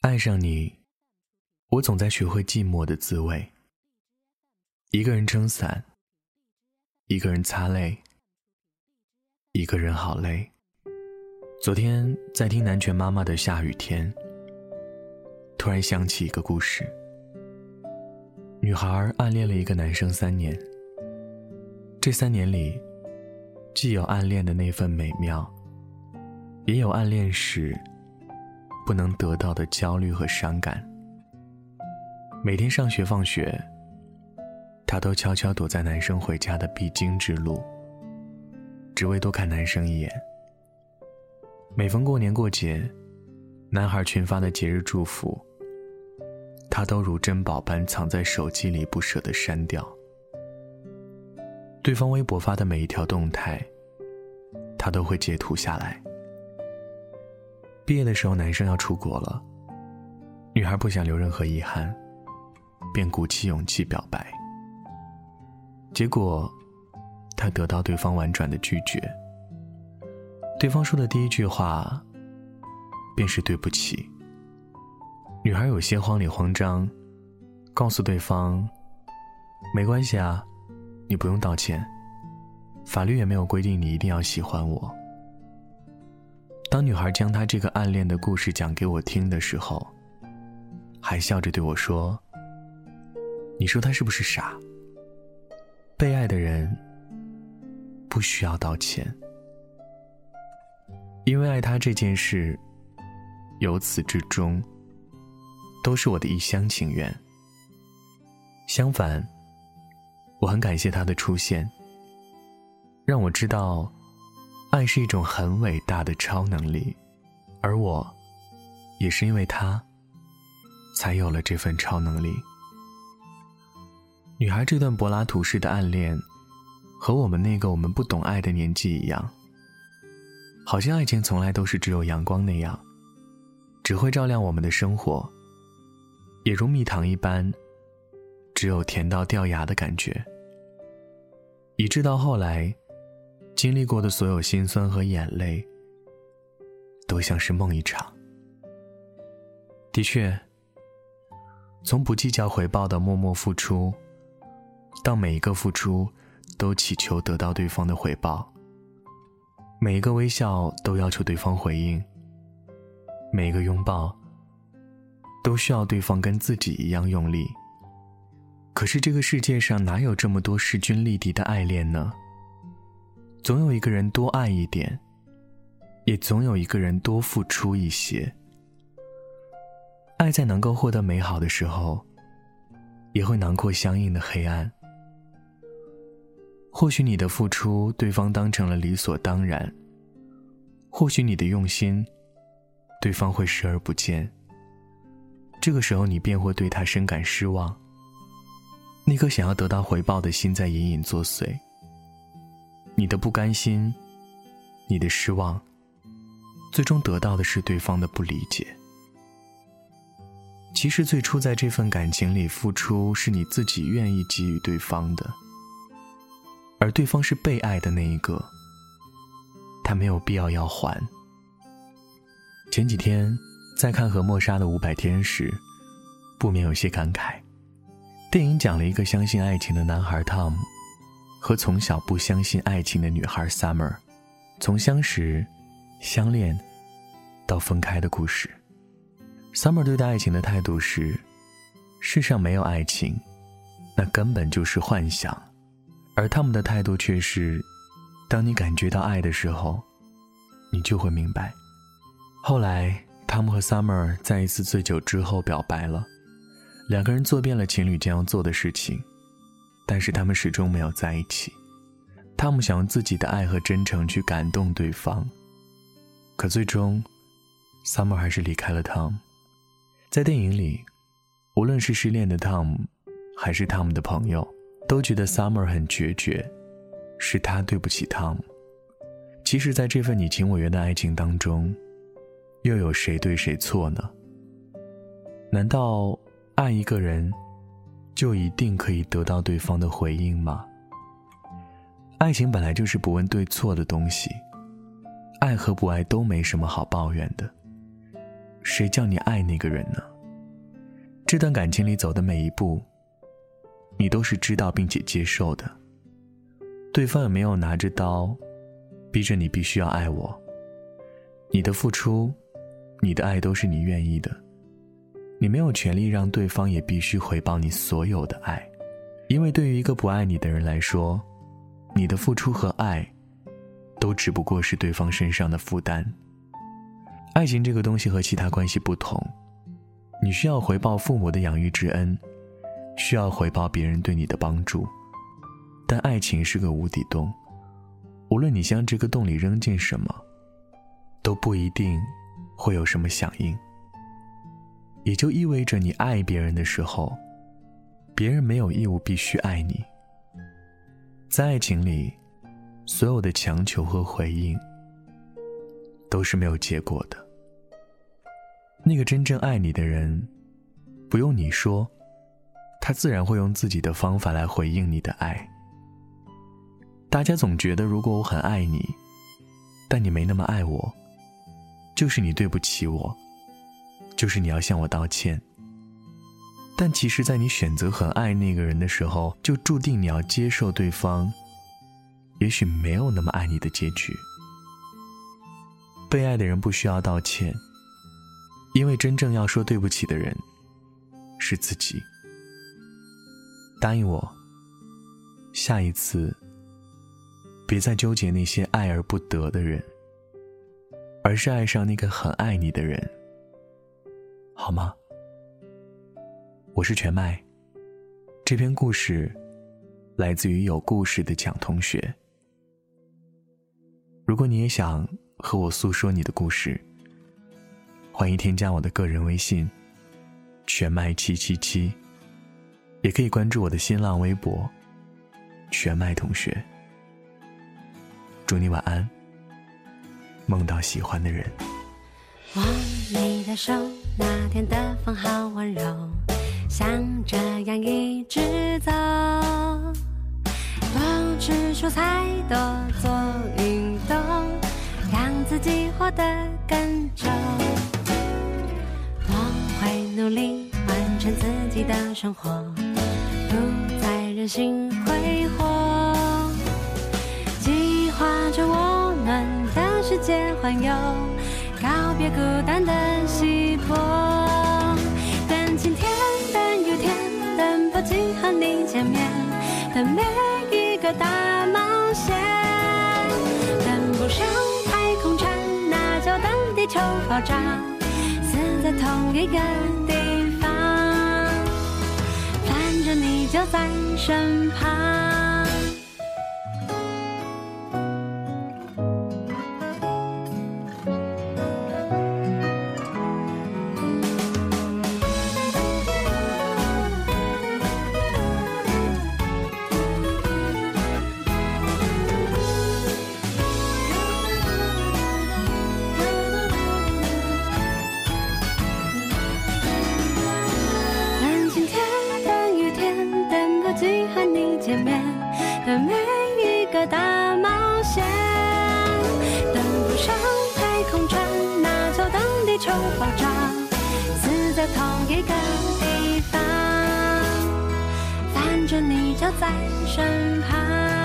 爱上你，我总在学会寂寞的滋味。一个人撑伞，一个人擦泪，一个人好累。昨天在听南拳妈妈的《下雨天》，突然想起一个故事：女孩暗恋了一个男生三年，这三年里，既有暗恋的那份美妙，也有暗恋时。不能得到的焦虑和伤感。每天上学放学，他都悄悄躲在男生回家的必经之路，只为多看男生一眼。每逢过年过节，男孩群发的节日祝福，他都如珍宝般藏在手机里，不舍得删掉。对方微博发的每一条动态，他都会截图下来。毕业的时候，男生要出国了，女孩不想留任何遗憾，便鼓起勇气表白。结果，她得到对方婉转的拒绝。对方说的第一句话，便是对不起。女孩有些慌里慌张，告诉对方：“没关系啊，你不用道歉，法律也没有规定你一定要喜欢我。”当女孩将她这个暗恋的故事讲给我听的时候，还笑着对我说：“你说他是不是傻？被爱的人不需要道歉，因为爱他这件事，由始至终都是我的一厢情愿。相反，我很感谢他的出现，让我知道。”爱是一种很伟大的超能力，而我，也是因为他，才有了这份超能力。女孩这段柏拉图式的暗恋，和我们那个我们不懂爱的年纪一样，好像爱情从来都是只有阳光那样，只会照亮我们的生活，也如蜜糖一般，只有甜到掉牙的感觉，以致到后来。经历过的所有心酸和眼泪，都像是梦一场。的确，从不计较回报的默默付出，到每一个付出都祈求得到对方的回报，每一个微笑都要求对方回应，每一个拥抱都需要对方跟自己一样用力。可是这个世界上哪有这么多势均力敌的爱恋呢？总有一个人多爱一点，也总有一个人多付出一些。爱在能够获得美好的时候，也会囊括相应的黑暗。或许你的付出，对方当成了理所当然；或许你的用心，对方会视而不见。这个时候，你便会对他深感失望。那颗想要得到回报的心在隐隐作祟。你的不甘心，你的失望，最终得到的是对方的不理解。其实最初在这份感情里付出，是你自己愿意给予对方的，而对方是被爱的那一个，他没有必要要还。前几天在看和莫莎的《五百天》时，不免有些感慨。电影讲了一个相信爱情的男孩 Tom。和从小不相信爱情的女孩 Summer，从相识、相恋到分开的故事。Summer 对待爱情的态度是：世上没有爱情，那根本就是幻想；而他们的态度却是：当你感觉到爱的时候，你就会明白。后来，汤姆和 Summer 在一次醉酒之后表白了，两个人做遍了情侣将要做的事情。但是他们始终没有在一起。汤姆想用自己的爱和真诚去感动对方，可最终，Summer 还是离开了汤姆。在电影里，无论是失恋的汤姆，还是汤姆的朋友，都觉得 Summer 很决绝，是他对不起汤姆。其实，在这份你情我愿的爱情当中，又有谁对谁错呢？难道爱一个人？就一定可以得到对方的回应吗？爱情本来就是不问对错的东西，爱和不爱都没什么好抱怨的。谁叫你爱那个人呢？这段感情里走的每一步，你都是知道并且接受的。对方也没有拿着刀，逼着你必须要爱我。你的付出，你的爱都是你愿意的。你没有权利让对方也必须回报你所有的爱，因为对于一个不爱你的人来说，你的付出和爱，都只不过是对方身上的负担。爱情这个东西和其他关系不同，你需要回报父母的养育之恩，需要回报别人对你的帮助，但爱情是个无底洞，无论你向这个洞里扔进什么，都不一定会有什么响应。也就意味着，你爱别人的时候，别人没有义务必须爱你。在爱情里，所有的强求和回应，都是没有结果的。那个真正爱你的人，不用你说，他自然会用自己的方法来回应你的爱。大家总觉得，如果我很爱你，但你没那么爱我，就是你对不起我。就是你要向我道歉，但其实，在你选择很爱那个人的时候，就注定你要接受对方，也许没有那么爱你的结局。被爱的人不需要道歉，因为真正要说对不起的人是自己。答应我，下一次别再纠结那些爱而不得的人，而是爱上那个很爱你的人。好吗？我是全麦。这篇故事来自于有故事的蒋同学。如果你也想和我诉说你的故事，欢迎添加我的个人微信“全麦七七七”，也可以关注我的新浪微博“全麦同学”。祝你晚安，梦到喜欢的人。握你的手，那天的风好温柔，像这样一直走，多吃蔬菜，多做运动，让自己活得更久。我会努力完成自己的生活，不再任性挥霍，计划着我们的世界环游。别孤单的稀薄，等晴天，等雨天，等不及和你见面等每一个大冒险。等不上太空船，那就等地球爆炸，死在同一个地方，反正你就在身旁。爆炸，死在同一个地方，反正你就在身旁。